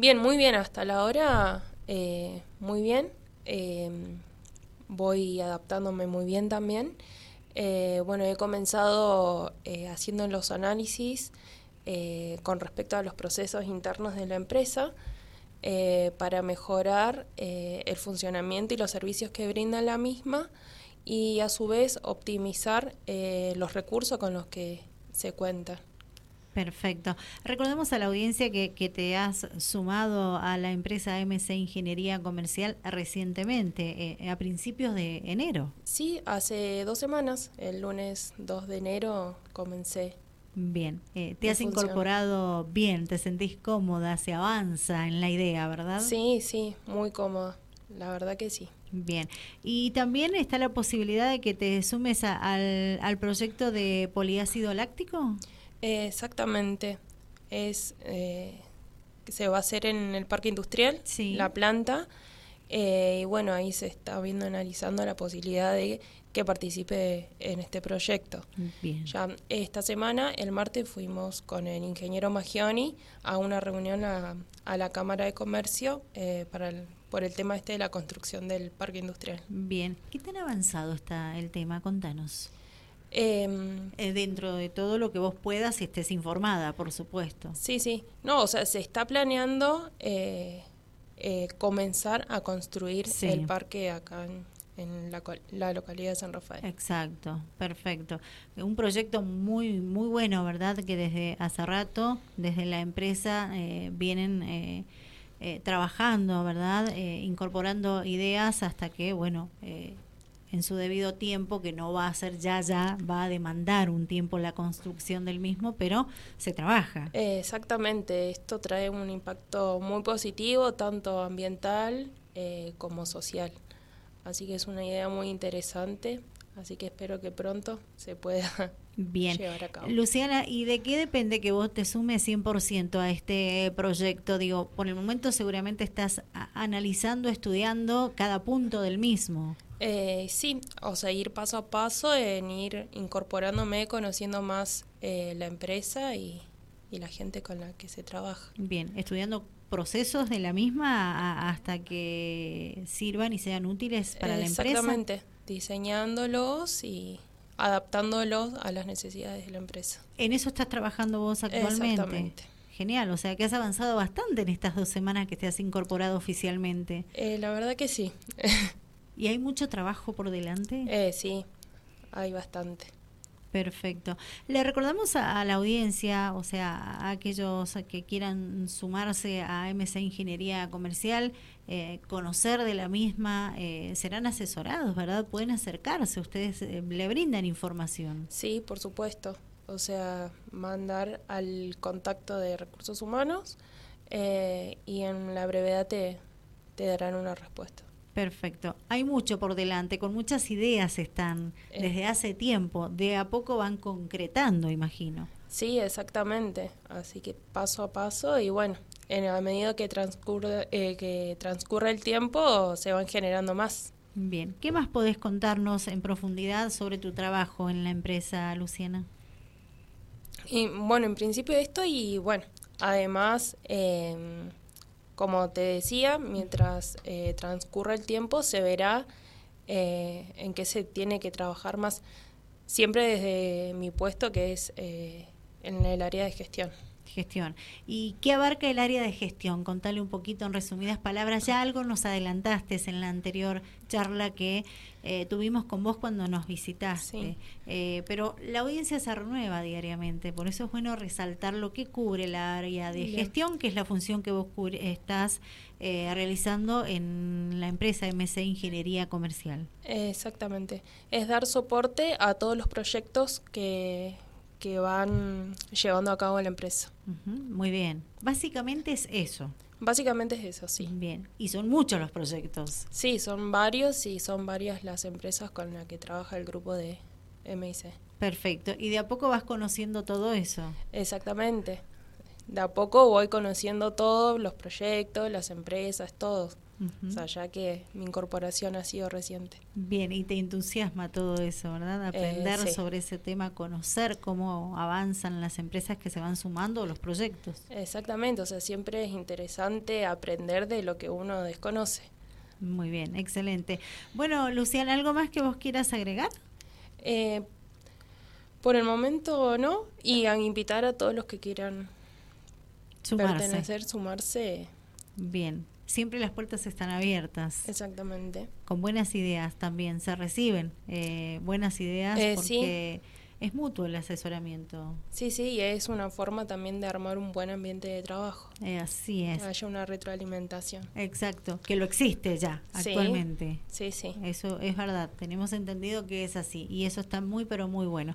Bien, muy bien, hasta la hora eh, muy bien. Eh, voy adaptándome muy bien también. Eh, bueno, he comenzado haciendo los análisis con respecto a los procesos internos de la empresa para mejorar el funcionamiento y los servicios que brinda la misma y a su vez optimizar los recursos con los que se cuenta. Perfecto. Recordemos a la audiencia que, que, te has sumado a la empresa MC Ingeniería Comercial recientemente, eh, a principios de enero. Sí, hace dos semanas, el lunes 2 de enero comencé. Bien, eh, te has incorporado bien, te sentís cómoda, se avanza en la idea, ¿verdad? Sí, sí, muy cómoda, la verdad que sí. Bien, y también está la posibilidad de que te sumes al, al proyecto de poliácido láctico exactamente. Es eh, se va a hacer en el parque industrial, la planta. Eh, y bueno, ahí se está viendo, analizando la posibilidad de que participe en este proyecto. Ya esta semana, el martes, fuimos con el ingeniero Magioni a una reunión a, la Cámara de Comercio eh, para por el tema este de la construcción del parque industrial. Bien, ¿qué tan avanzado está el tema? Contanos. Em, eh, dentro de todo lo que vos puedas y estés informada, por supuesto. Sí, sí. No, o sea, se está planeando eh, eh, comenzar a construir el parque acá en, la, localidad de San Rafael. Exacto, perfecto. Un proyecto muy, muy bueno, ¿verdad? Que desde hace rato, desde la empresa, vienen... trabajando, ¿verdad? incorporando ideas hasta que, bueno, en su debido tiempo, que no va a ser ya, ya, va a demandar un tiempo la construcción del mismo, pero se trabaja. exactamente, esto trae un impacto muy positivo, tanto ambiental eh, como social. Así que es una idea muy interesante, así que espero que pronto se pueda Bien. llevar a cabo. Luciana, ¿y de qué depende que vos te sumes 100% a este proyecto? Digo, por el momento seguramente estás analizando, estudiando cada punto del mismo. Eh, sí, o sea, ir paso a paso en ir incorporándome, conociendo más eh, la empresa y, la gente con la que se trabaja. Bien, estudiando procesos de la misma hasta que sirvan y sean útiles para la empresa. Exactamente, diseñándolos y adaptándolos a las necesidades de la empresa. ¿En eso estás trabajando vos actualmente? Exactamente. Genial, o sea que has avanzado bastante en estas dos semanas que te has incorporado oficialmente. Eh, la verdad que sí. ¿Y hay mucho trabajo por delante? Eh, sí, hay bastante. Perfecto. Le recordamos a, la audiencia, o sea, a aquellos que quieran sumarse a MC Ingeniería Comercial, eh, conocer de la misma, eh, serán asesorados, ¿verdad? Pueden acercarse, ustedes eh, le brindan información. Sí, por supuesto. O sea, mandar al contacto de recursos humanos y en la brevedad te darán una respuesta. Perfecto. Hay mucho por delante, con muchas ideas están eh. desde hace tiempo. De a poco van concretando, imagino. Sí, exactamente. Así que paso a paso y bueno, en a medida que transcurre, eh, que transcurre el tiempo se van generando más. Bien. ¿Qué más podés contarnos en profundidad sobre tu trabajo en la empresa, Luciana? Y, bueno, en principio esto y bueno, además... Eh, como te decía, mientras eh, transcurre el tiempo se verá eh, en qué se tiene que trabajar más, siempre desde mi puesto que es eh, en el área de gestión. Gestión. ¿Y qué abarca el área de gestión? Contale un poquito en resumidas palabras. Ya algo nos adelantaste en la anterior charla que eh, tuvimos con vos cuando nos visitaste. Eh, pero la audiencia se renueva diariamente, por eso es bueno resaltar lo que cubre la área de gestión, que es la función que vos estás eh, realizando en la empresa MC Ingeniería Comercial. Exactamente. Es dar soporte a todos los proyectos que que van llevando a cabo la empresa. muy bien. Básicamente es eso. Básicamente es eso, sí. Bien. Y son muchos los proyectos. Sí, son varios y son varias las empresas con las que trabaja el grupo de MIC. Perfecto. Y de a poco vas conociendo todo eso. Exactamente. De a poco voy conociendo todos los proyectos, las empresas, todo. o sea, ya que mi incorporación ha sido reciente. Bien, y te entusiasma todo eso, ¿verdad? Aprender Eh, sí. sobre ese tema, conocer cómo avanzan las empresas que se van sumando los proyectos. Exactamente, o sea, siempre es interesante aprender de lo que uno desconoce. Muy bien, excelente. Bueno, Luciana, ¿algo más que vos quieras agregar? Eh, por el momento no, y a invitar a todos los que quieran Sumarse. pertenecer, sumarse. Bien, siempre las puertas están abiertas. Exactamente. Con buenas ideas también se reciben eh, buenas ideas Eh, porque es mutuo el asesoramiento. Sí, sí, y es una forma también de armar un buen ambiente de trabajo. Eh, así es. Que haya una retroalimentación. Exacto, que lo existe ya Sí. actualmente. Sí, sí. Eso es verdad, tenemos entendido que es así y eso está muy pero muy bueno.